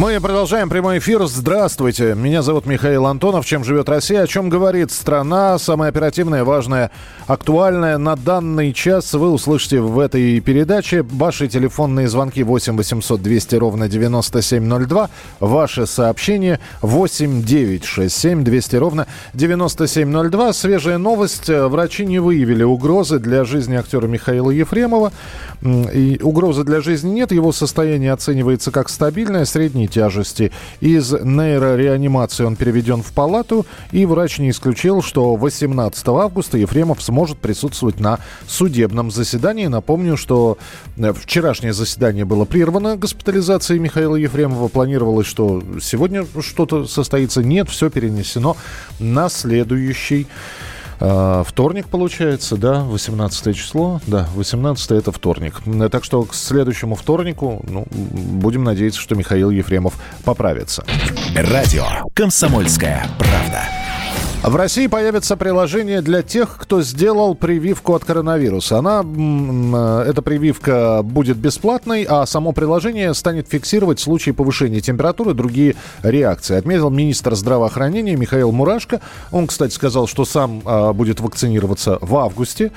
Мы продолжаем прямой эфир. Здравствуйте. Меня зовут Михаил Антонов. Чем живет Россия? О чем говорит страна? Самое оперативное, важное, актуальное на данный час вы услышите в этой передаче. Ваши телефонные звонки 8 800 200 ровно 9702. Ваши сообщения 8 9 6 7 200 ровно 9702. Свежая новость. Врачи не выявили угрозы для жизни актера Михаила Ефремова. И угрозы для жизни нет. Его состояние оценивается как стабильное. Средний тяжести. Из нейрореанимации он переведен в палату, и врач не исключил, что 18 августа Ефремов сможет присутствовать на судебном заседании. Напомню, что э, вчерашнее заседание было прервано госпитализацией Михаила Ефремова. Планировалось, что сегодня что-то состоится. Нет, все перенесено на следующий вторник получается, да, 18 число, да, 18 это вторник. Так что к следующему вторнику, ну, будем надеяться, что Михаил Ефремов поправится. Радио «Комсомольская правда». В России появится приложение для тех, кто сделал прививку от коронавируса. Она, э, эта прививка будет бесплатной, а само приложение станет фиксировать случаи повышения температуры и другие реакции. Отметил министр здравоохранения Михаил Мурашко. Он, кстати, сказал, что сам а, будет вакцинироваться в августе.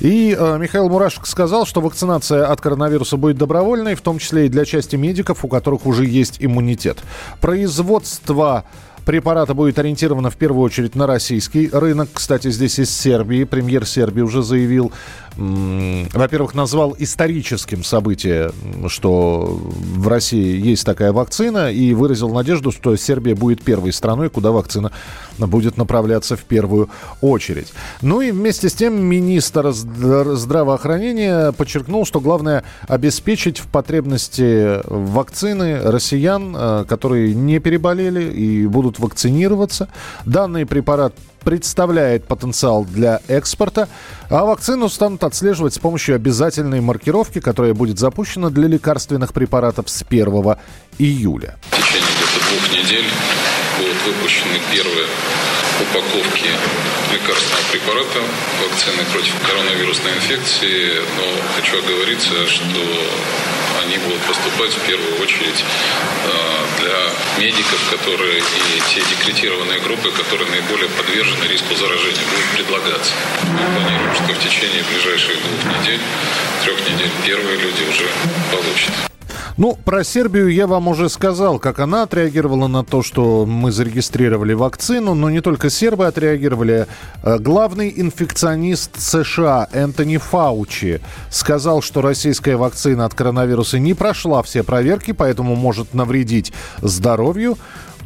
И э, Михаил Мурашек сказал, что вакцинация от коронавируса будет добровольной, в том числе и для части медиков, у которых уже есть иммунитет. Производство препарата будет ориентировано в первую очередь на российский рынок. Кстати, здесь из Сербии. Премьер Сербии уже заявил, во-первых, назвал историческим событие, что в России есть такая вакцина, и выразил надежду, что Сербия будет первой страной, куда вакцина будет направляться в первую очередь. Ну и вместе с тем министр здравоохранения подчеркнул, что главное обеспечить в потребности вакцины россиян, э, которые не переболели и будут вакцинироваться. Данный препарат представляет потенциал для экспорта, а вакцину станут отслеживать с помощью обязательной маркировки, которая будет запущена для лекарственных препаратов с 1 июля. В течение где-то двух недель будут выпущены первые упаковки лекарственного препарата, вакцины против коронавирусной инфекции, но хочу оговориться, что они будут поступать в первую очередь э, для медиков, которые и те декретированные группы, которые наиболее подвержены риску заражения, будут предлагаться. Мы планируем, что в течение ближайших двух недель, трех недель первые люди уже получат. Ну, про Сербию я вам уже сказал, как она отреагировала на то, что мы зарегистрировали вакцину, но не только сербы отреагировали. Э, главный инфекционист США Энтони Фаучи сказал, что российская вакцина от коронавируса не прошла все проверки, поэтому может навредить здоровью.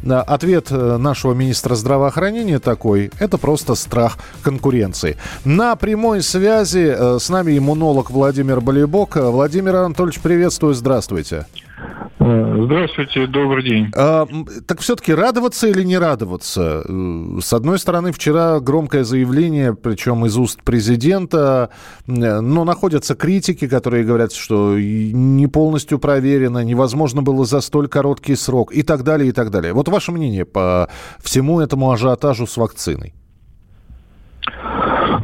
Ответ э, нашего министра здравоохранения такой – это просто страх конкуренции. На прямой связи э, с нами иммунолог Владимир Болебок. Владимир Анатольевич, приветствую, здравствуйте. Э, здравствуйте, добрый день. А, так все-таки радоваться или не радоваться? Э, с одной стороны, вчера громкое заявление, причем из уст президента, э, но находятся критики, которые говорят, что не полностью проверено, невозможно было за столь короткий срок и так далее, и так далее. Вот ваше мнение по всему этому ажиотажу с вакциной?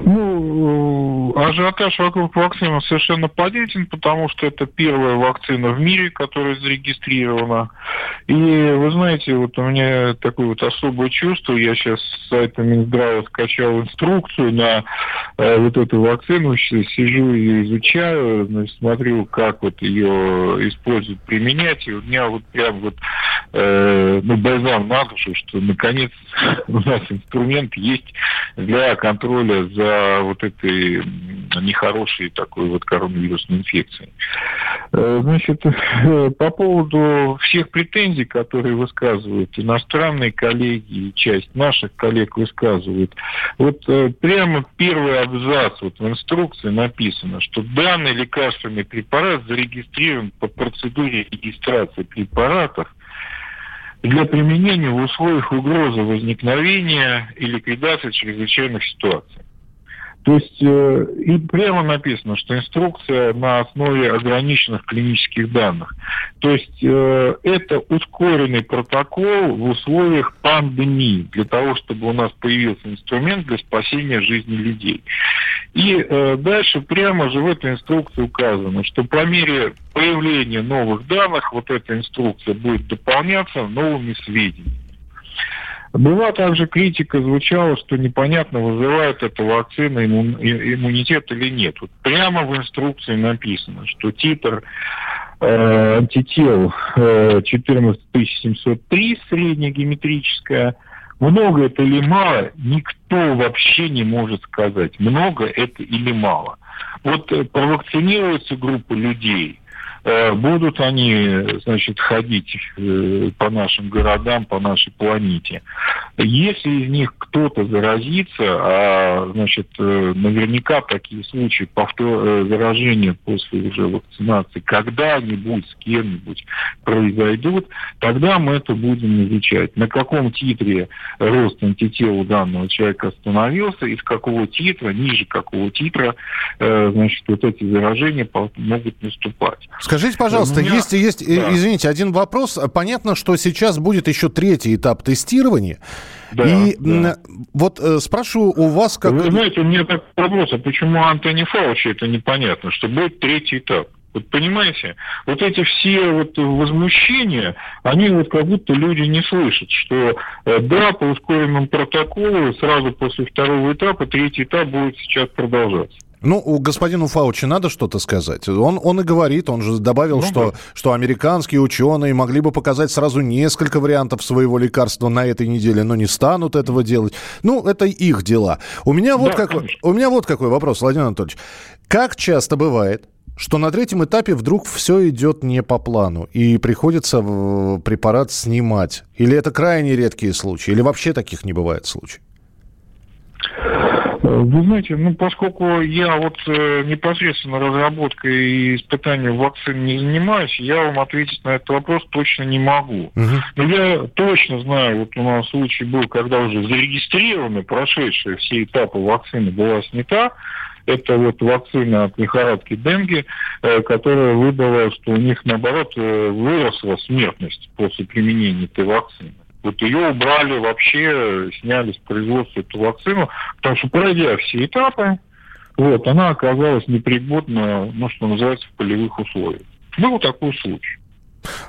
Ну, ажиотаж вокруг вакцины совершенно понятен, потому что это первая вакцина в мире, которая зарегистрирована. И вы знаете, вот у меня такое вот особое чувство, я сейчас с сайта Минздрава скачал инструкцию на э, вот эту вакцину, сижу и изучаю, значит, смотрю, как вот ее используют, применять, и у меня вот прям вот, э, ну, бальзам на душу, что наконец у нас инструмент есть для контроля за вот этой нехорошей такой вот коронавирусной инфекцией. Э, значит, э, по поводу всех претензий, которые высказывают иностранные коллеги и часть наших коллег высказывают, вот э, прямо первый абзац вот в инструкции написано, что данный лекарственный препарат зарегистрирован по процедуре регистрации препаратов для применения в условиях угрозы возникновения и ликвидации чрезвычайных ситуаций. То есть э, и прямо написано, что инструкция на основе ограниченных клинических данных. То есть э, это ускоренный протокол в условиях пандемии для того, чтобы у нас появился инструмент для спасения жизни людей. И э, дальше прямо же в этой инструкции указано, что по мере появления новых данных вот эта инструкция будет дополняться новыми сведениями. Была также критика, звучала, что непонятно, вызывает эта вакцина иммун, иммунитет или нет. Вот прямо в инструкции написано, что титр э, антител э, 14703, среднегеометрическая, много это или мало, никто вообще не может сказать, много это или мало. Вот э, провакцинируется группа людей – будут они, значит, ходить э, по нашим городам, по нашей планете. Если из них кто-то заразится, а, значит, э, наверняка такие случаи повтор заражения после уже вакцинации когда-нибудь с кем-нибудь произойдут, тогда мы это будем изучать. На каком титре рост антител у данного человека остановился, из какого титра, ниже какого титра, значит, вот эти заражения могут наступать. Скажите, пожалуйста, меня... есть, есть да. извините, один вопрос. Понятно, что сейчас будет еще третий этап тестирования. Да, и да. вот э, спрашиваю у вас как... Вы знаете, у меня такой вопрос, а почему Антони Фаучи это непонятно, что будет третий этап? Вот понимаете, вот эти все вот возмущения, они вот как будто люди не слышат, что э, да, по ускоренному протоколу сразу после второго этапа третий этап будет сейчас продолжаться. Ну, у господину Фаучи надо что-то сказать. Он, он и говорит, он же добавил, ну, что, да. что американские ученые могли бы показать сразу несколько вариантов своего лекарства на этой неделе, но не станут этого делать. Ну, это их дела. У меня вот, да, какой, у меня вот какой вопрос, Владимир Анатольевич. Как часто бывает, что на третьем этапе вдруг все идет не по плану, и приходится препарат снимать? Или это крайне редкие случаи, или вообще таких не бывает случаев? Вы знаете, ну, поскольку я вот э, непосредственно разработкой и испытанием вакцин не занимаюсь, я вам ответить на этот вопрос точно не могу. Угу. Но я точно знаю, вот у нас случай был, когда уже зарегистрированы, прошедшие все этапы вакцины была снята, это вот вакцина от лихорадки Денги, э, которая выдала, что у них, наоборот, э, выросла смертность после применения этой вакцины. Вот ее убрали вообще, сняли с производства эту вакцину, потому что пройдя все этапы, вот, она оказалась непригодна, ну, что называется, в полевых условиях. Был такой случай.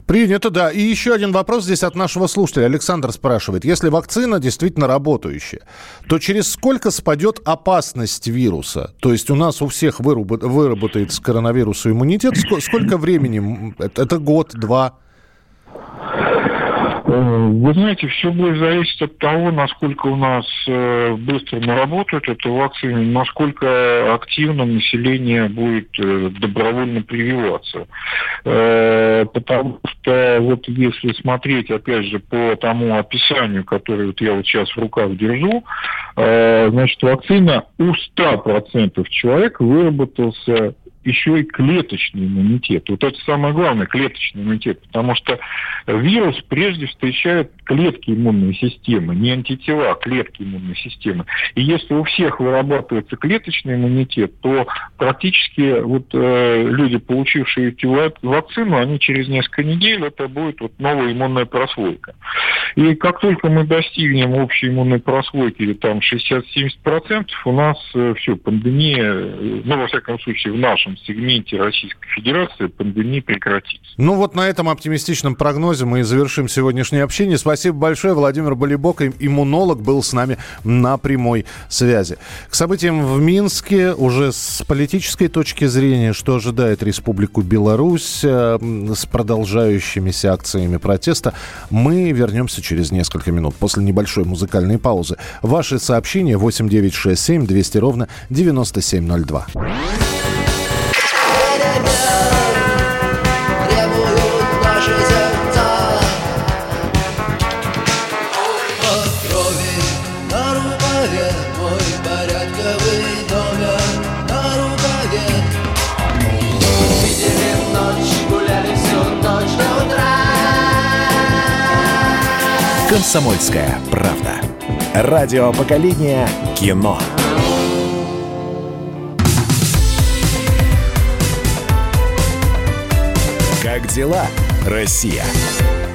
Принято, да. И еще один вопрос здесь от нашего слушателя. Александр спрашивает, если вакцина действительно работающая, то через сколько спадет опасность вируса? То есть у нас у всех выработается коронавирусу иммунитет. Сколько времени? Это год, два? Э, вы знаете, все будет зависеть от того, насколько у нас э, быстро наработают эту вакцину, насколько активно население будет э, добровольно прививаться. Потому что вот если смотреть, опять же, по тому описанию, которое вот я вот сейчас в руках держу, значит, вакцина у 100% человек выработался еще и клеточный иммунитет. Вот это самое главное, клеточный иммунитет, потому что вирус прежде встречает клетки иммунной системы, не антитела, а клетки иммунной системы. И если у всех вырабатывается клеточный иммунитет, то практически вот э, люди, получившие эту вакцину, они через несколько недель, это будет вот новая иммунная прослойка. И как только мы достигнем общей иммунной прослойки, там 60-70%, у нас э, все, пандемия, э, ну, во всяком случае, в нашем сегменте Российской Федерации пандемия прекратится. Ну вот на этом оптимистичном прогнозе мы и завершим сегодняшнее общение. Спасибо большое. Владимир Болибок, иммунолог, был с нами на прямой связи. К событиям в Минске уже с политической точки зрения, что ожидает Республику Беларусь э, с продолжающимися акциями протеста, мы вернемся через несколько минут после небольшой музыкальной паузы. Ваши сообщения 8967 200 ровно 9702. «Комсомольская правда». Радио поколения кино. Как дела, Россия?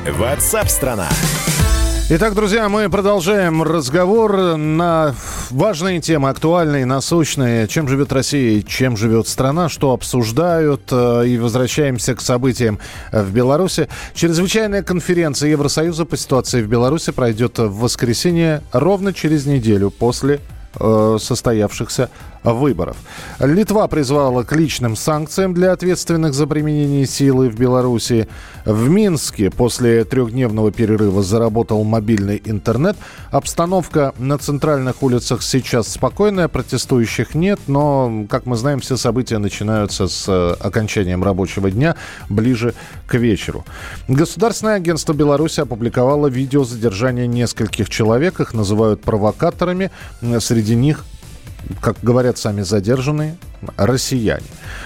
Ватсап-страна! страна Итак, друзья, мы продолжаем разговор на важные темы, актуальные, насущные. Чем живет Россия, чем живет страна, что обсуждают. Э, и возвращаемся к событиям в Беларуси. Чрезвычайная конференция Евросоюза по ситуации в Беларуси пройдет в воскресенье ровно через неделю после э, состоявшихся выборов. Литва призвала к личным санкциям для ответственных за применение силы в Беларуси. В Минске после трехдневного перерыва заработал мобильный интернет. Обстановка на центральных улицах сейчас спокойная, протестующих нет, но, как мы знаем, все события начинаются с э, окончанием рабочего дня ближе к вечеру. Государственное агентство Беларуси опубликовало видео задержания нескольких человек. Их называют провокаторами. Среди них как говорят сами задержанные, россияне.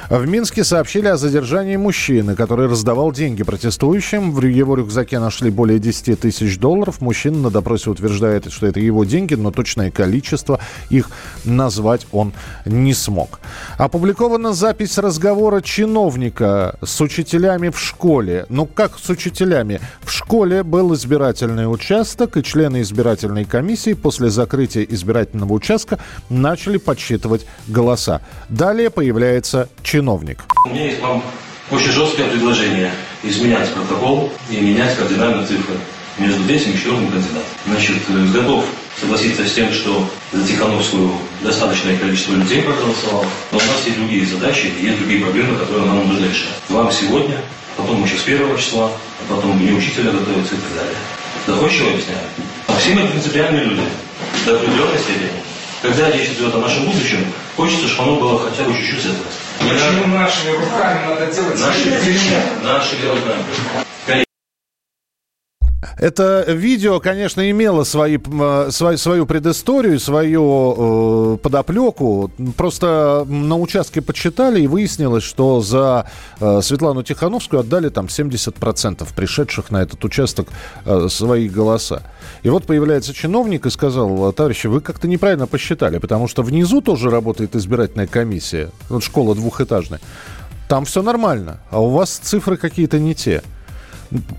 В Минске сообщили о задержании мужчины, который раздавал деньги протестующим. В его рюкзаке нашли более 10 тысяч долларов. Мужчина на допросе утверждает, что это его деньги, но точное количество их назвать он не смог. Опубликована запись разговора чиновника с учителями в школе. Ну, как с учителями? В школе был избирательный участок, и члены избирательной комиссии после закрытия избирательного участка начали подсчитывать голоса. Далее появляется чиновник. У меня есть вам очень жесткое предложение изменять протокол и менять кардинально цифры между третьим и четвертым кандидатом. Значит, э, готов согласиться с тем, что за Тихановскую достаточное количество людей проголосовало, но у нас есть другие задачи, есть другие проблемы, которые нам нужно решать. Вам сегодня, потом еще с первого числа, а потом мне учителя готовиться и так далее. Доходчиво объясняю. А все мы принципиальные люди, до определенной степени. Когда речь идет о нашем будущем, хочется, чтобы оно было хотя бы чуть-чуть светлое. Почему нашими руками надо делать? Нашими, нашими руками. Это видео, конечно, имело свои, свою, свою предысторию, свою э, подоплеку. Просто на участке подсчитали и выяснилось, что за э, Светлану Тихановскую отдали там 70% пришедших на этот участок э, свои голоса. И вот появляется чиновник и сказал, товарищи, вы как-то неправильно посчитали, потому что внизу тоже работает избирательная комиссия, вот школа двухэтажная. Там все нормально, а у вас цифры какие-то не те.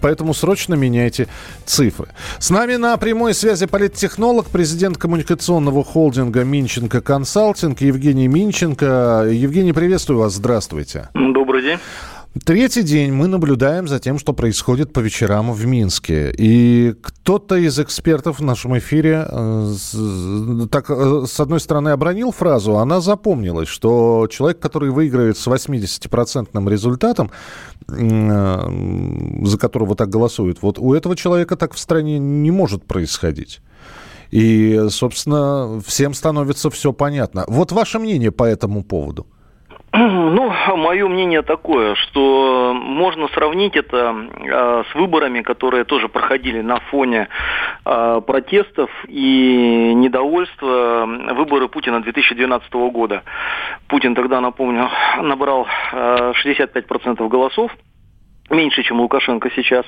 Поэтому срочно меняйте цифры. С нами на прямой связи политтехнолог, президент коммуникационного холдинга Минченко Консалтинг Евгений Минченко. Евгений, приветствую вас. Здравствуйте. Добрый день. Третий день мы наблюдаем за тем, что происходит по вечерам в Минске. И кто-то из экспертов в нашем эфире э, так, э, с одной стороны, обронил фразу, она запомнилась, что человек, который выигрывает с 80% результатом, э, за которого так голосуют, вот у этого человека так в стране не может происходить. И, собственно, всем становится все понятно. Вот ваше мнение по этому поводу – Ну, мое мнение такое, что можно сравнить это э, с выборами, которые тоже проходили на фоне э, протестов и недовольства выборы Путина 2012 года. Путин тогда, напомню, набрал э, 65% голосов меньше, чем Лукашенко сейчас.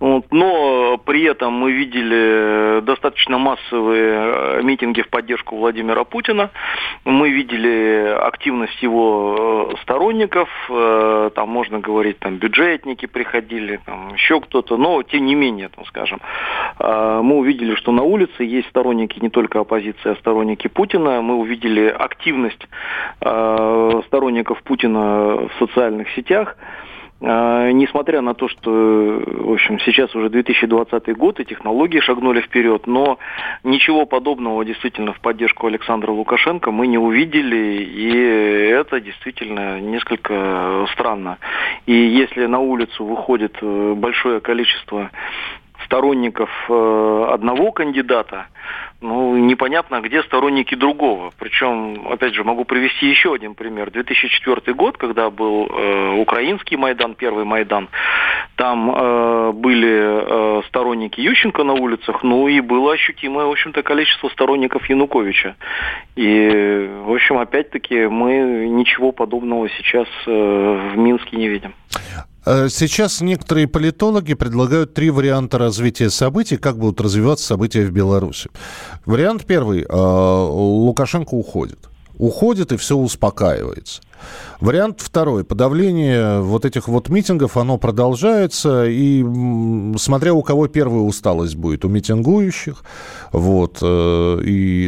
Вот. Но при этом мы видели достаточно массовые э, митинги в поддержку Владимира Путина. Мы видели активность его э, сторонников. Э, там можно говорить, там бюджетники приходили, там еще кто-то. Но тем не менее, там, скажем, мы увидели, что на улице есть сторонники не только оппозиции, а сторонники Путина. Мы увидели активность сторонников Путина в социальных сетях. А, несмотря на то, что, в общем, сейчас уже 2020 год, и технологии шагнули вперед, но ничего подобного действительно в поддержку Александра Лукашенко мы не увидели, и это действительно несколько странно. И если на улицу выходит э, большое количество сторонников э, одного кандидата, ну, непонятно, где сторонники другого. Причем, опять же, могу привести еще один пример. 2004 год, когда был э, украинский Майдан, первый Майдан, там э, были э, сторонники Ющенко на улицах, ну и было ощутимое, в общем-то, количество сторонников Януковича. И, в общем, опять-таки, мы ничего подобного сейчас э, в Минске не видим. Э, сейчас некоторые политологи предлагают три варианта развития событий, как будут развиваться события в Беларуси. Вариант первый. Э, Лукашенко уходит уходит и все успокаивается. Вариант второй. Подавление вот этих вот митингов, оно продолжается. И смотря у кого первая усталость будет. У митингующих. Вот. Э, и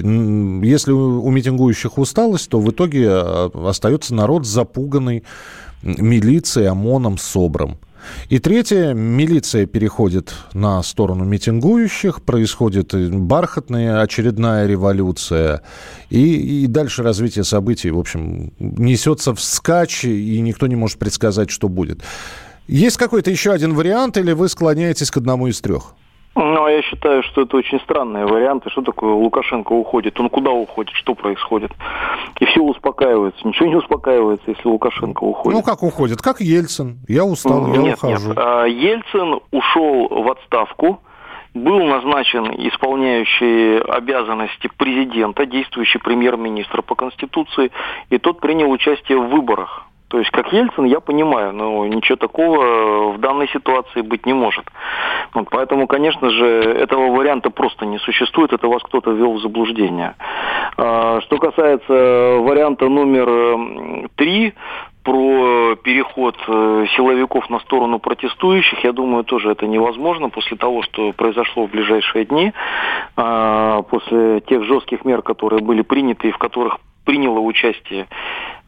если у митингующих усталость, то в итоге остается народ запуганный милицией, ОМОНом, СОБРом. И третье, милиция переходит на сторону митингующих, происходит бархатная очередная революция, и, и дальше развитие событий, в общем, несется в скач, и никто не может предсказать, что будет. Есть какой-то еще один вариант, или вы склоняетесь к одному из трех? Ну, а я считаю, что это очень странные варианты. Что такое Лукашенко уходит? Он куда уходит? Что происходит? И все успокаивается. Ничего не успокаивается, если Лукашенко уходит. Ну, как уходит? Как Ельцин. Я устал, я нет, ухожу. Нет. А, Ельцин ушел в отставку был назначен исполняющий обязанности президента, действующий премьер-министр по Конституции, и тот принял участие в выборах. То есть, как Ельцин, я понимаю, но ничего такого в данной ситуации быть не может. Вот, поэтому, конечно же, этого варианта просто не существует, это вас кто-то ввел в заблуждение. А, что касается варианта номер три, про переход э, силовиков на сторону протестующих, я думаю, тоже это невозможно после того, что произошло в ближайшие дни, а, после тех жестких мер, которые были приняты и в которых приняло участие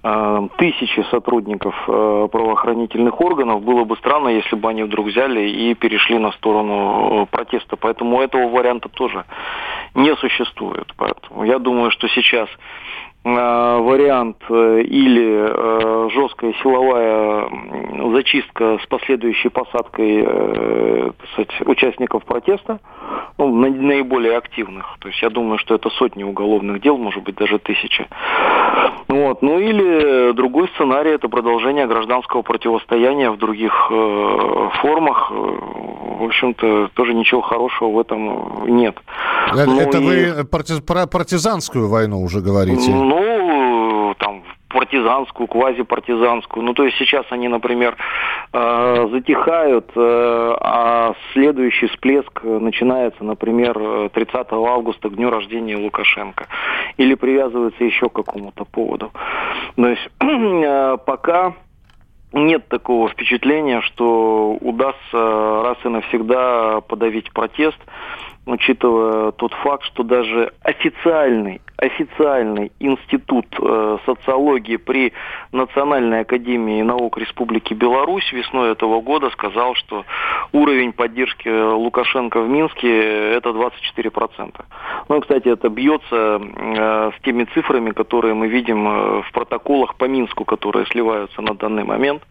э, тысячи сотрудников э, правоохранительных органов, было бы странно, если бы они вдруг взяли и перешли на сторону э, протеста. Поэтому этого варианта тоже не существует. Поэтому я думаю, что сейчас вариант или жесткая силовая зачистка с последующей посадкой сказать, участников протеста, ну, наиболее активных. То есть я думаю, что это сотни уголовных дел, может быть, даже тысячи. Вот. Ну или другой сценарий – это продолжение гражданского противостояния в других э, формах. В общем-то, тоже ничего хорошего в этом нет. Это, ну, это и... вы партизанскую войну уже говорите? Ну, партизанскую, квазипартизанскую. Ну, то есть сейчас они, например, э, затихают, э, а следующий всплеск начинается, например, 30 августа, к дню рождения Лукашенко. Или привязывается еще к какому-то поводу. То есть э, пока нет такого впечатления, что удастся раз и навсегда подавить протест, учитывая тот факт, что даже официальный официальный институт э, социологии при Национальной академии наук Республики Беларусь весной этого года сказал, что уровень поддержки Лукашенко в Минске это 24%. Ну, кстати, это бьется э, с теми цифрами, которые мы видим э, в протоколах по Минску, которые сливаются на данный момент.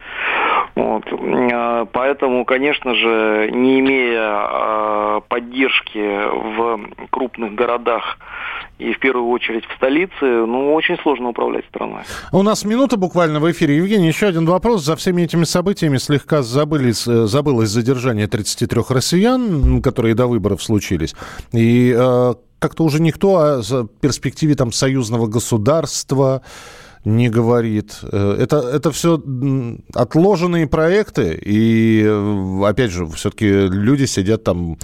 Вот. Э, поэтому, конечно же, не имея э, поддержки в крупных городах и в первую очередь в столице, ну, очень сложно управлять страной. У нас минута буквально в эфире. Евгений, еще один вопрос. За всеми этими событиями слегка забылись, э, забылось задержание 33 россиян, которые до выборов случились. И как-то уже никто о перспективе там союзного государства не говорит. Э, это, это все отложенные проекты, и, э, опять же, все-таки люди сидят там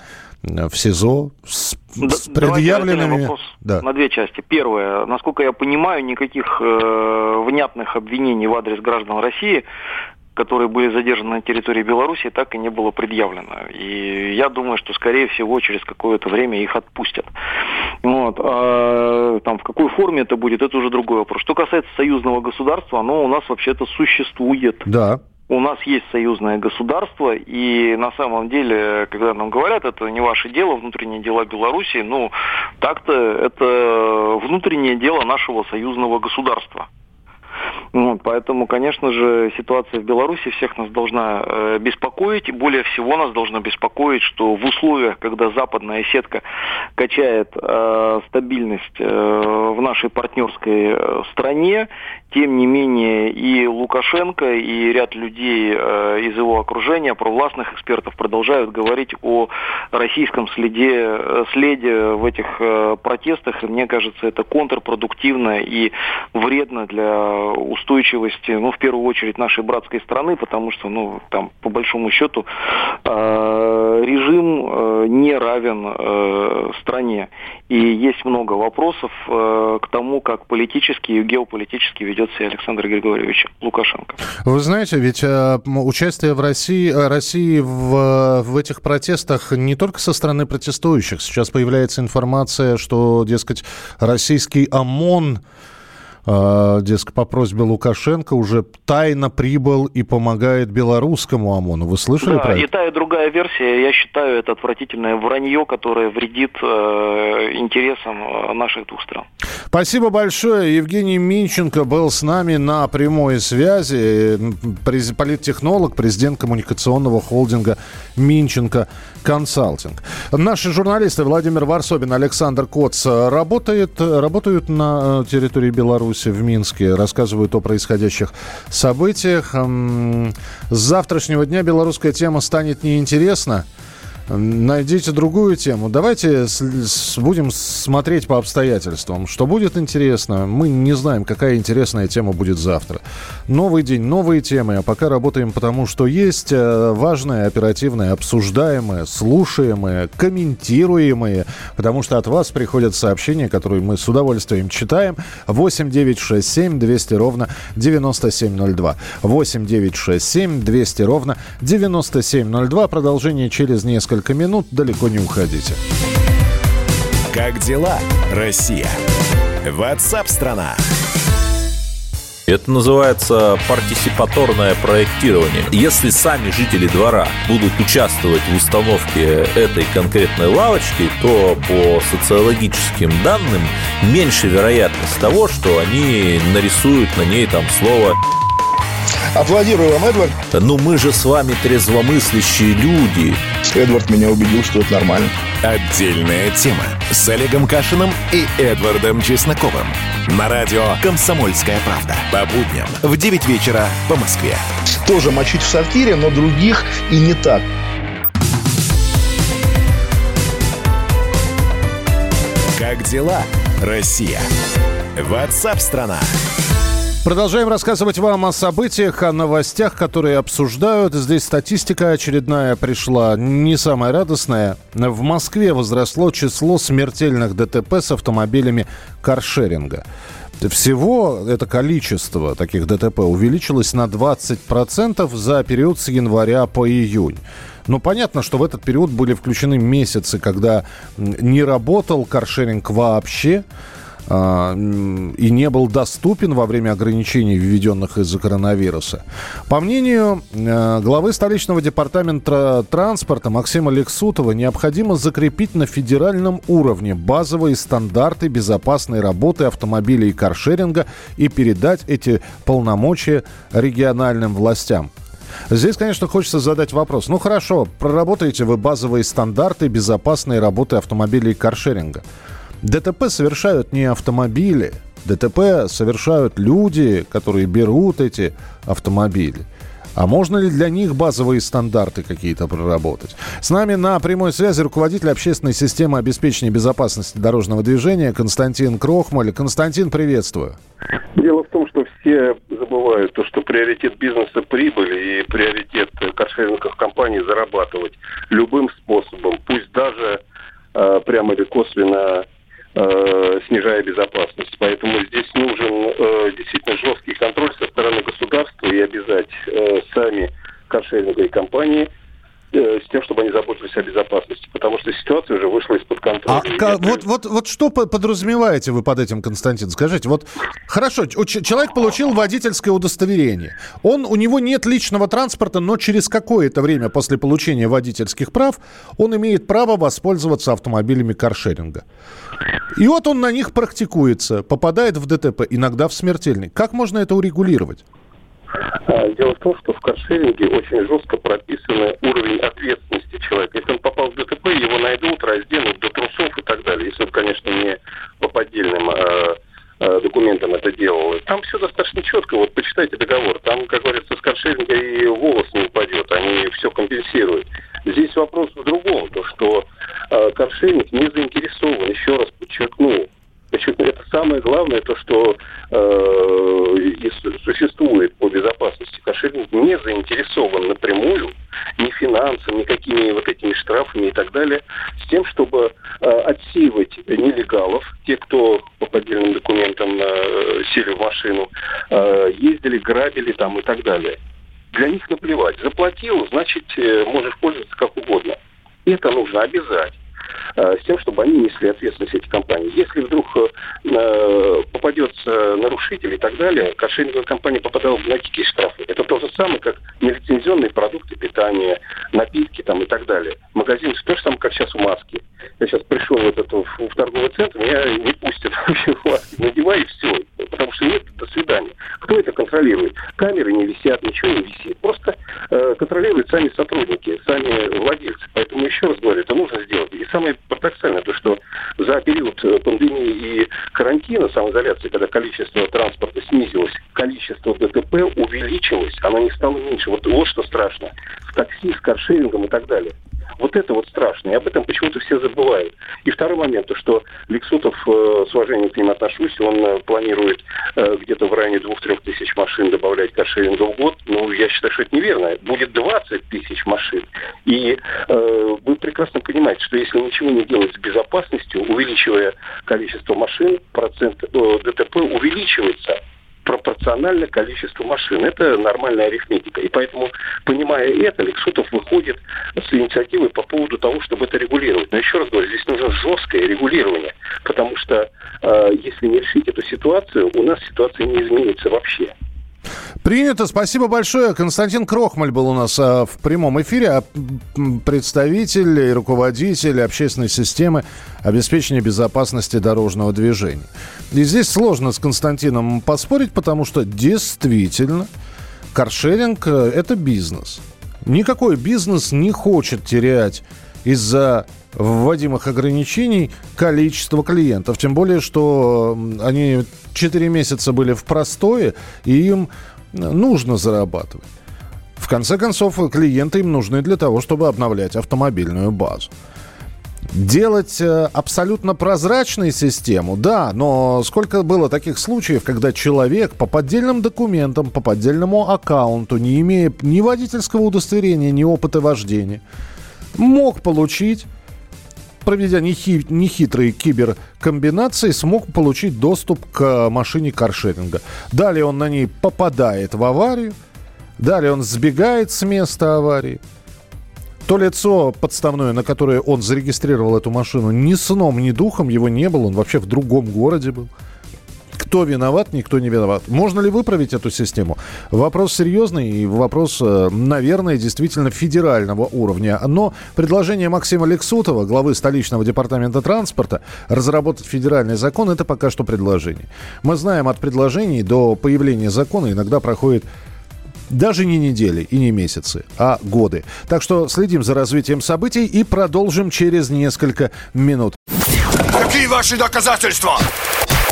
в СИЗО с, да, с предъявленными... Вопрос да. на две части. Первое. Насколько я понимаю, никаких э, внятных обвинений в адрес граждан России которые были задержаны на территории Беларуси, так и не было предъявлено. И я думаю, что, скорее всего, через какое-то время их отпустят. Вот. А, там, в какой форме это будет, это уже другой вопрос. Что касается союзного государства, оно у нас вообще-то существует. Да у нас есть союзное государство, и на самом деле, когда нам говорят, это не ваше дело, внутренние дела Беларуси, ну, так-то это внутреннее дело нашего союзного государства. Вот, поэтому, конечно же, ситуация в Беларуси всех нас должна э, беспокоить. Более всего нас должно беспокоить, что в условиях, когда западная сетка качает э, стабильность э, в нашей партнерской э, стране, тем не менее и Лукашенко, и ряд людей э, из его окружения, провластных экспертов, продолжают говорить о российском следе, э, следе в этих э, протестах. И мне кажется, это контрпродуктивно и вредно для устойчивости, ну, в первую очередь, нашей братской страны, потому что, ну, там, по большому счету, режим не равен стране. И есть много вопросов к тому, как политически и геополитически ведет себя Александр Григорьевич Лукашенко. Вы знаете, ведь э, участие в России, э, России в, в этих протестах не только со стороны протестующих. Сейчас появляется информация, что, дескать, российский ОМОН э, дескать, по просьбе Лукашенко уже тайно прибыл и помогает белорусскому ОМОНу. Вы слышали да, про это? и та, и другая версия, я считаю, это отвратительное вранье, которое вредит э, интересам э, наших двух стран. Спасибо большое. Евгений Минченко был с нами на прямой связи. Политтехнолог, президент коммуникационного холдинга Минченко Консалтинг. Наши журналисты Владимир Варсобин, Александр Коц работают, работают на территории Беларуси в Минске, рассказывают о происходящих событиях. С завтрашнего дня белорусская тема станет неинтересна. Найдите другую тему. Давайте с, с, будем смотреть по обстоятельствам. Что будет интересно, мы не знаем, какая интересная тема будет завтра. Новый день, новые темы. А пока работаем потому, что есть э, важное, оперативное, обсуждаемое, слушаемое, комментируемое. Потому что от вас приходят сообщения, которые мы с удовольствием читаем. 8 9 6 7 200 ровно 9702. 8 9 6 7 200 ровно 9702. Продолжение через несколько несколько минут. Далеко не уходите. Как дела, Россия? Ватсап-страна! Это называется партисипаторное проектирование. Если сами жители двора будут участвовать в установке этой конкретной лавочки, то по социологическим данным меньше вероятность того, что они нарисуют на ней там слово Аплодирую вам, Эдвард. Ну мы же с вами трезвомыслящие люди. Эдвард меня убедил, что это нормально. Отдельная тема с Олегом Кашиным и Эдвардом Чесноковым. На радио «Комсомольская правда». По будням в 9 вечера по Москве. Тоже мочить в сортире, но других и не так. Как дела, Россия? Ватсап-страна! Продолжаем рассказывать вам о событиях, о новостях, которые обсуждают. Здесь статистика очередная пришла, не самая радостная. В Москве возросло число смертельных ДТП с автомобилями каршеринга. Всего это количество таких ДТП увеличилось на 20% за период с января по июнь. Ну, понятно, что в этот период были включены месяцы, когда не работал каршеринг вообще. А, и не был доступен во время ограничений, введенных из-за коронавируса. По мнению э, главы столичного департамента транспорта Максима Лексутова, необходимо закрепить на федеральном уровне базовые стандарты безопасной работы автомобилей и каршеринга и передать эти полномочия региональным властям. Здесь, конечно, хочется задать вопрос. Ну хорошо, проработаете вы базовые стандарты безопасной работы автомобилей и каршеринга. ДТП совершают не автомобили, ДТП совершают люди, которые берут эти автомобили. А можно ли для них базовые стандарты какие-то проработать? С нами на прямой связи руководитель общественной системы обеспечения безопасности дорожного движения Константин Крохмаль. Константин, приветствую. Дело в том, что все забывают то, что приоритет бизнеса прибыль и приоритет каршеринговых компаний зарабатывать любым способом, пусть даже э, прямо или косвенно Э, снижая безопасность. Поэтому здесь нужен э, действительно жесткий контроль со стороны государства и обязать э, сами каршеринговые компании с тем, чтобы они заботились о безопасности, потому что ситуация уже вышла из-под контроля. А вот, вот, вот что подразумеваете вы под этим, Константин? Скажите, вот хорошо, человек получил водительское удостоверение, он, у него нет личного транспорта, но через какое-то время после получения водительских прав он имеет право воспользоваться автомобилями каршеринга. И вот он на них практикуется, попадает в ДТП, иногда в смертельный. Как можно это урегулировать? А, дело в том, что в каршеринге очень жестко прописан уровень ответственности человека. Если он попал в ДТП, его найдут, разденут до трусов и так далее. Если он, конечно, не по поддельным э, э, документам это делал. Там все достаточно четко. Вот почитайте договор. Там, как говорится, с каршеринга и волос не упадет. Они все компенсируют. Здесь вопрос в другом. То, что каршеринг не заинтересован, еще раз подчеркну, это самое главное, то, что э, существует по безопасности. Кошельник не заинтересован напрямую ни финансами, ни какими вот этими штрафами и так далее, с тем, чтобы э, отсеивать нелегалов, те, кто по поддельным документам э, сели в машину, э, ездили, грабили там и так далее. Для них наплевать. Заплатил, значит, э, можешь пользоваться как угодно. Это нужно обязать. Э, с тем, чтобы они несли ответственность эти компании. Если вдруг э, попадется нарушитель и так далее, каршеринговая компания попадала в многие штрафы. Это то же самое, как нелицензионные продукты питания, напитки там и так далее. Магазин то же самое, как сейчас в маске. Я сейчас пришел в, этот, в, в торговый центр, меня не пустят вообще в маске. Надевай и все. Потому что нет, до свидания. Кто это контролирует? Камеры не висят, ничего не висит. Просто э, контролируют сами сотрудники, сами владельцы. Поэтому еще раз говорю, это нужно сделать. Самое парадоксальное, то, что за период э, пандемии и карантина, самоизоляции, когда количество транспорта снизилось, количество ДТП увеличилось, оно не стало меньше. Вот, вот что страшно. С такси, с каршерингом и так далее. Вот это вот страшно, и об этом почему-то все забывают. И второй момент, то что Лексутов, э, с уважением к ним отношусь, он э, планирует э, где-то в районе 2-3 тысяч машин добавлять каршеринга в год. Ну, я считаю, что это неверно. Будет 20 тысяч машин. И э, вы прекрасно понимаете, что если ничего не делать с безопасностью, увеличивая количество машин, процент э, ДТП увеличивается пропорционально количеству машин. Это нормальная арифметика. И поэтому, понимая это, Лексутов выходит с инициативой по поводу того, чтобы это регулировать. Но еще раз говорю, здесь нужно жесткое регулирование, потому что э, если не решить эту ситуацию, у нас ситуация не изменится вообще. Принято. Спасибо большое. Константин Крохмаль был у нас а, в прямом эфире. А, представитель и руководитель общественной системы обеспечения безопасности дорожного движения. И здесь сложно с Константином поспорить, потому что действительно каршеринг э, – это бизнес. Никакой бизнес не хочет терять из-за вводимых ограничений количество клиентов. Тем более, что они 4 месяца были в простое, и им нужно зарабатывать. В конце концов, клиенты им нужны для того, чтобы обновлять автомобильную базу. Делать э, абсолютно прозрачную систему, да, но сколько было таких случаев, когда человек по поддельным документам, по поддельному аккаунту, не имея ни водительского удостоверения, ни опыта вождения, мог получить проведя нехи, нехитрые киберкомбинации, смог получить доступ к машине каршеринга. Далее он на ней попадает в аварию, далее он сбегает с места аварии. То лицо подставное, на которое он зарегистрировал эту машину, ни сном, ни духом его не было, он вообще в другом городе был. Кто виноват, никто не виноват. Можно ли выправить эту систему? Вопрос серьезный и вопрос, э, наверное, действительно федерального уровня. Но предложение Максима Лексутова, главы столичного департамента транспорта, разработать федеральный закон, это пока что предложение. Мы знаем, от предложений до появления закона иногда проходит даже не недели и не месяцы, а годы. Так что следим за развитием событий и продолжим через несколько минут. Какие ваши доказательства?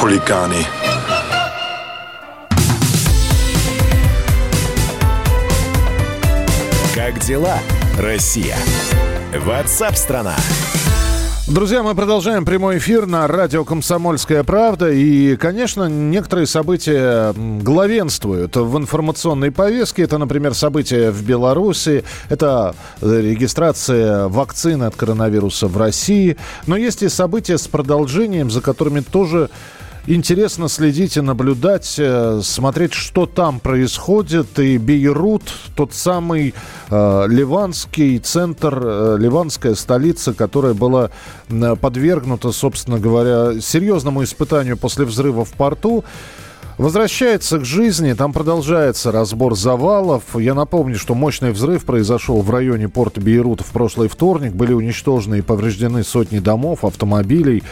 хулиганы. Как дела, Россия? Ватсап-страна! Друзья, мы продолжаем прямой эфир на радио «Комсомольская правда». И, конечно, некоторые события главенствуют в информационной повестке. Это, например, события в Беларуси, это регистрация вакцины от коронавируса в России. Но есть и события с продолжением, за которыми тоже интересно следить и наблюдать, э, смотреть, что там происходит. И Бейрут, тот самый э, ливанский центр, э, ливанская столица, которая была подвергнута, собственно говоря, серьезному испытанию после взрыва в порту возвращается к жизни. Там продолжается разбор завалов. Я напомню, что мощный взрыв произошел в районе порта Бейрута в прошлый вторник. Были уничтожены и повреждены сотни домов, автомобилей.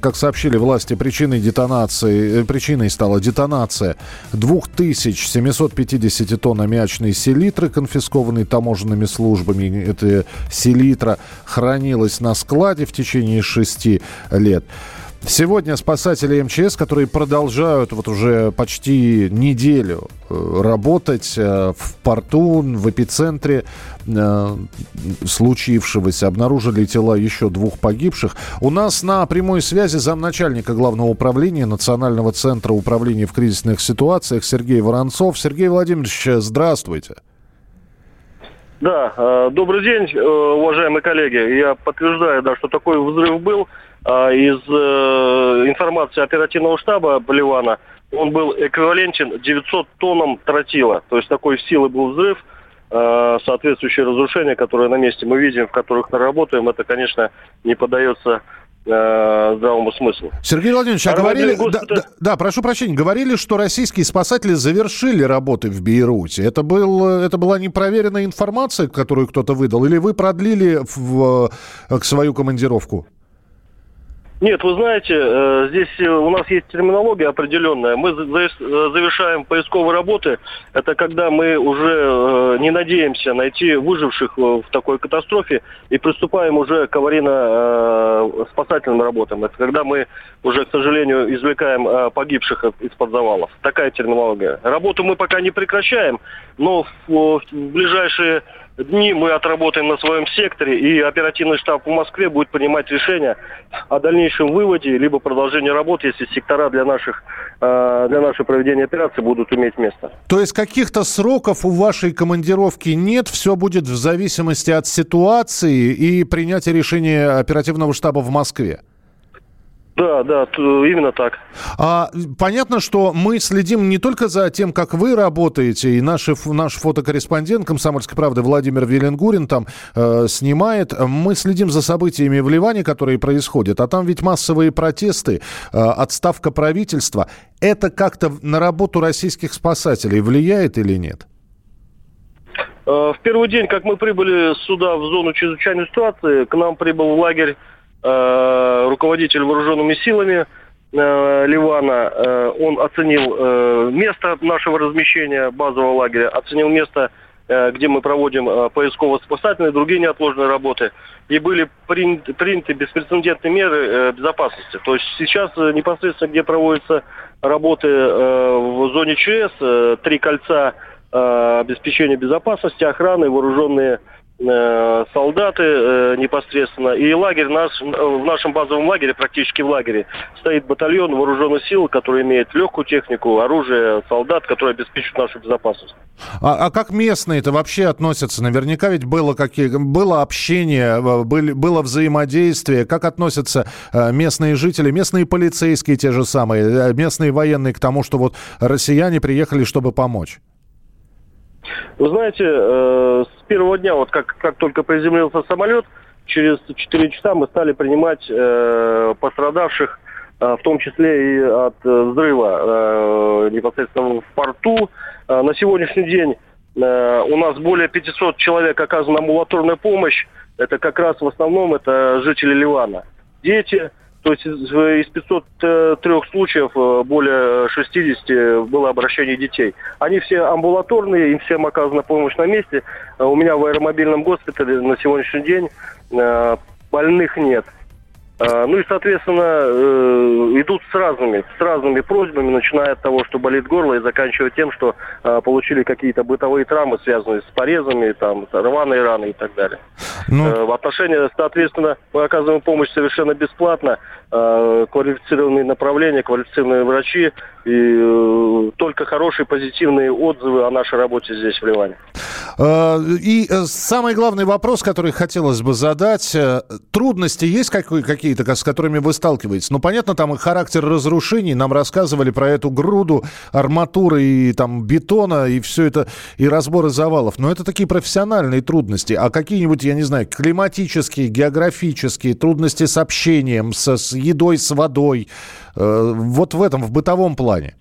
Как сообщили власти, причиной детонации, э, причиной стала детонация 2750 тонн аммиачной селитры, конфискованной таможенными службами. Это селитра хранилась на складе в течение шести лет. Сегодня спасатели МЧС, которые продолжают вот уже почти неделю э, работать э, в порту, в эпицентре э, случившегося, обнаружили тела еще двух погибших. У нас на прямой связи замначальника Главного управления Национального центра управления в кризисных ситуациях Сергей Воронцов. Сергей Владимирович, здравствуйте. Да, добрый день, уважаемые коллеги. Я подтверждаю, да, что такой взрыв был. А, из э, информации оперативного штаба Боливана, он был эквивалентен 900 тоннам тротила. То есть такой силы был взрыв, э, соответствующее разрушение, которое на месте мы видим, в которых мы работаем, это, конечно, не поддается э, здравому смыслу. Сергей Владимирович, а говорили, да, да, да, прошу прощения, говорили, что российские спасатели завершили работы в Бейруте. Это, был, это была непроверенная информация, которую кто-то выдал, или вы продлили в, в, свою командировку? Нет, вы знаете, э, здесь э, у нас есть терминология определенная. Мы э, завершаем поисковые работы. Это когда мы уже не надеемся найти выживших в такой катастрофе и приступаем уже к аварийно-спасательным работам. Это когда мы уже, к сожалению, извлекаем погибших из-под завалов. Такая терминология. Работу мы пока не прекращаем, но в ближайшие дни мы отработаем на своем секторе, и оперативный штаб в Москве будет принимать решение о дальнейшем выводе, либо продолжении работы, если сектора для, наших, э, для нашего проведения операции будут иметь место. То есть каких-то сроков у вашей командировки нет, все будет в зависимости от ситуации и принятия решения оперативного штаба в Москве? Да, да, именно так. А, понятно, что мы следим не только за тем, как вы работаете, и наши, наш фотокорреспондент «Комсомольской правды» Владимир Веленгурин там э, снимает. Мы следим за событиями в Ливане, которые происходят. А там ведь массовые протесты, э, отставка правительства. Это как-то на работу российских спасателей влияет или нет? Э, в первый день, как мы прибыли сюда, в зону чрезвычайной ситуации, к нам прибыл в лагерь руководитель вооруженными силами э, Ливана, э, он оценил место нашего размещения базового лагеря, оценил место, где мы проводим поисково-спасательные и другие неотложные работы. И были приняты, приняты беспрецедентные меры безопасности. То есть сейчас непосредственно, где проводятся работы в зоне ЧС, три кольца обеспечения безопасности, охраны, вооруженные Э, солдаты э, непосредственно. И лагерь наш, в нашем базовом лагере, практически в лагере, стоит батальон вооруженных сил, который имеет легкую технику, оружие, солдат, которые обеспечивают нашу безопасность. А, а как местные это вообще относятся? Наверняка ведь было, какие, было общение, э, были, было взаимодействие. Как относятся местные жители, местные полицейские те же самые, местные военные к тому, что вот россияне приехали, чтобы помочь? Вы знаете, э, с первого дня, вот как, как только приземлился самолет, через 4 часа мы стали принимать э, пострадавших, э, в том числе и от э, взрыва э, непосредственно в порту. Э, на сегодняшний день э, у нас более 500 человек оказана амбулаторная помощь. Это как раз в основном это жители Ливана. Дети, то есть из 503 случаев э, более 60 было обращение детей. Они все амбулаторные, им всем оказана помощь на месте. Э, у меня в аэромобильном госпитале на сегодняшний день э, больных нет. А, ну и, соответственно, э, идут с разными, с разными просьбами, начиная от того, что болит горло, и заканчивая тем, что а, получили какие-то бытовые травмы, связанные с порезами, там, рваные раны и так далее. Ну... Э, в отношении, соответственно, мы оказываем помощь совершенно бесплатно, а, квалифицированные направления, квалифицированные врачи, и э, только хорошие позитивные отзывы о нашей работе здесь, в Ливане. И самый главный вопрос, который хотелось бы задать, трудности есть какие какие-то, с которыми вы сталкиваетесь? Ну, понятно, там и характер разрушений. Нам рассказывали про эту груду арматуры и там бетона, и все это, и разборы завалов. Но это такие профессиональные трудности. А какие-нибудь, я не знаю, климатические, географические, трудности с общением, с, с едой, с водой. Э, вот в этом, в бытовом плане.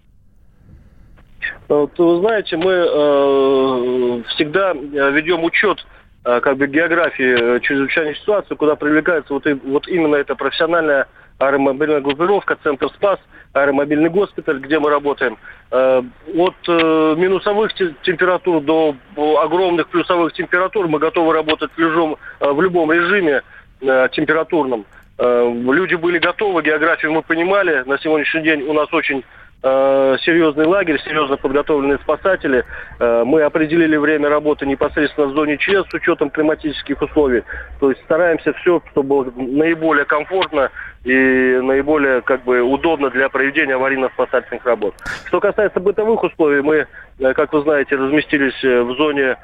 Вот, вы знаете, мы э, всегда э, ведем учет Э, как бы географии э, чрезвычайной ситуации, куда привлекается вот, и, вот именно эта профессиональная аэромобильная группировка, Центр Спас, аэромобильный госпиталь, где мы работаем. Э, от минусовых температур до огромных плюсовых температур мы готовы работать в любом, в любом режиме температурном. Люди были готовы, географию мы понимали. На сегодняшний день у нас очень Э, серьезный лагерь, серьезно подготовленные спасатели. Э, мы определили время работы непосредственно в зоне ЧС с учетом климатических условий. То есть стараемся все, чтобы было наиболее комфортно и наиболее как бы удобно для проведения аварийно-спасательных работ. Что касается бытовых условий, мы, э, как вы знаете, разместились в зоне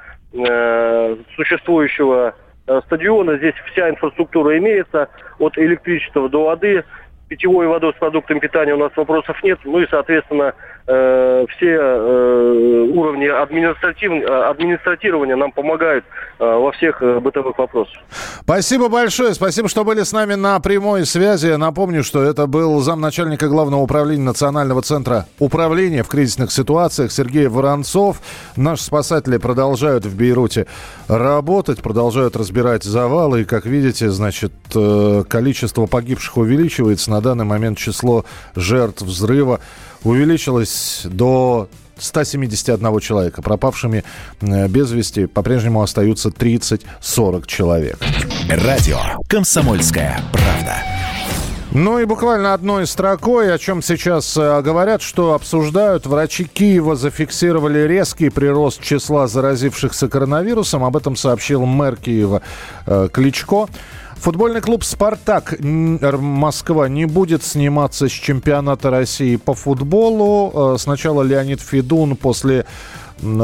существующего стадиона. Здесь вся инфраструктура имеется, от электричества до воды питьевой водой с продуктами питания у нас вопросов нет. Ну и, соответственно, э, все э, уровни административ... администратирования нам помогают э, во всех э, бытовых вопросах. Спасибо большое. Спасибо, что были с нами на прямой связи. Напомню, что это был замначальника Главного управления Национального центра управления в кризисных ситуациях Сергей Воронцов. Наши спасатели продолжают в Бейруте работать, продолжают разбирать завалы. И, как видите, значит, э, количество погибших увеличивается. На данный момент число жертв взрыва увеличилось до 171 человека. Пропавшими э, без вести по-прежнему остаются 30-40 человек. Радио «Комсомольская правда». Ну и буквально одной строкой, о чем сейчас э, говорят, что обсуждают. Врачи Киева зафиксировали резкий прирост числа заразившихся коронавирусом. Об этом сообщил мэр Киева э, Кличко. Футбольный клуб «Спартак» Москва не будет сниматься с чемпионата России по футболу. Э, сначала Леонид Федун после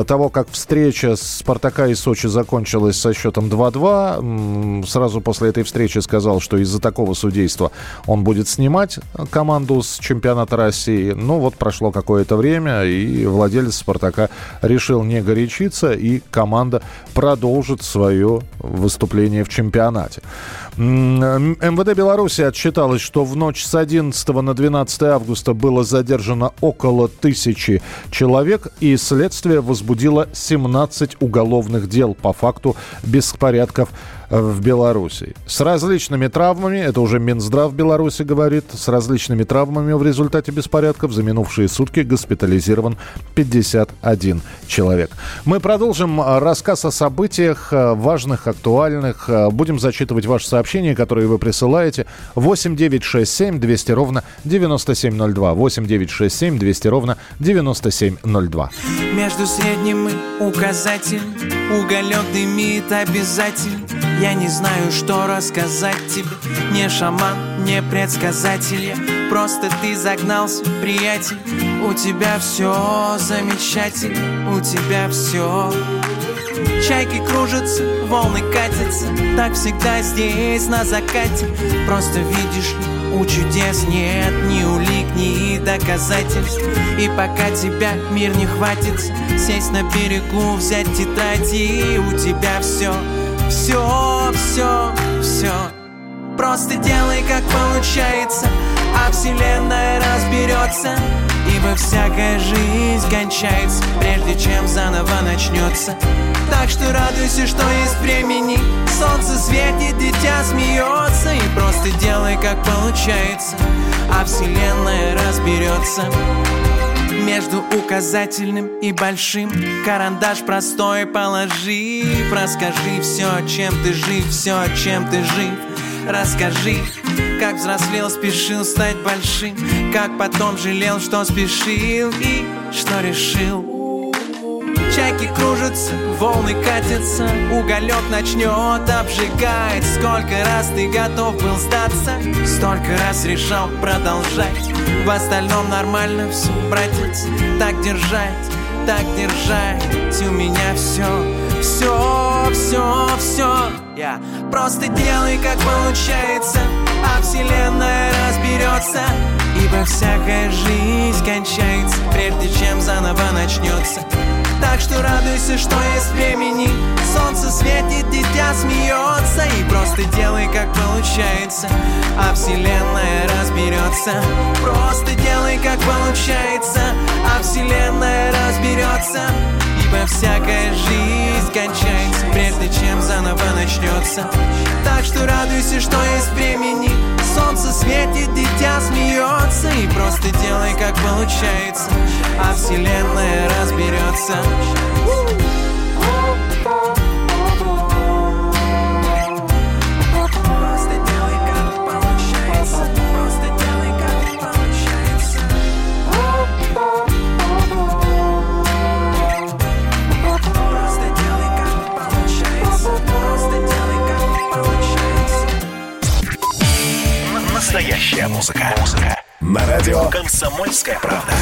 того, как встреча Спартака и Сочи закончилась со счетом 2-2, сразу после этой встречи сказал, что из-за такого судейства он будет снимать команду с чемпионата России. Ну вот прошло какое-то время, и владелец Спартака решил не горячиться, и команда продолжит свое выступление в чемпионате. МВД Беларуси отчиталось, что в ночь с 11 на 12 августа было задержано около тысячи человек, и следствие возбудило 17 уголовных дел по факту беспорядков в Беларуси. С различными травмами, это уже Минздрав Беларуси говорит, с различными травмами в результате беспорядков за минувшие сутки госпитализирован 51 человек. Мы продолжим а, рассказ о событиях а, важных, актуальных. А, будем зачитывать ваши сообщения, которые вы присылаете. 8 9 6 7 200 ровно 9702. 8 9 6 7 200 ровно 9702. Между средним и указатель Уголек дымит обязательно Я не знаю, что рассказать тебе. Не шаман, не предсказатель я Просто ты загнался, приятель. У тебя все замечательно У тебя все Чайки кружатся, волны катятся. Так всегда здесь на закате. Просто видишь у чудес нет ни улик, ни доказательств. И пока тебя мир не хватит Сесть на берегу, взять тетрадь И у тебя все, все, все, все Просто делай, как получается А вселенная разберется Ибо всякая жизнь кончается Прежде чем заново начнется Так что радуйся, что есть времени. Солнце светит, дитя смеется И просто делай, как получается А вселенная разберется между указательным и большим. Карандаш простой положи Расскажи все, чем ты жив, все, чем ты жив. Расскажи Как взрослел, спешил стать большим. Как потом жалел, что спешил И что решил Чайки кружатся, волны катятся Уголек начнет обжигать. Сколько раз ты готов был сдаться Столько раз решал продолжать. В остальном нормально все, братец Так держать, так держать. У меня все, все, все, все Я просто делай, как получается А вселенная разберется Ибо всякая жизнь кончается Прежде чем заново начнется так что радуйся, что есть времени. Солнце светит, дитя смеется И просто делай, как получается. А вселенная разберется. Просто делай, как получается. А вселенная разберется. Ибо всякая жизнь кончается Прежде чем заново начнется. Так что радуйся, что есть времени Солнце светит, дитя смеется И просто делай, как получается А вселенная разберется. Просто Настоящая музыка. Музыка. На радио «Комсомольская правда».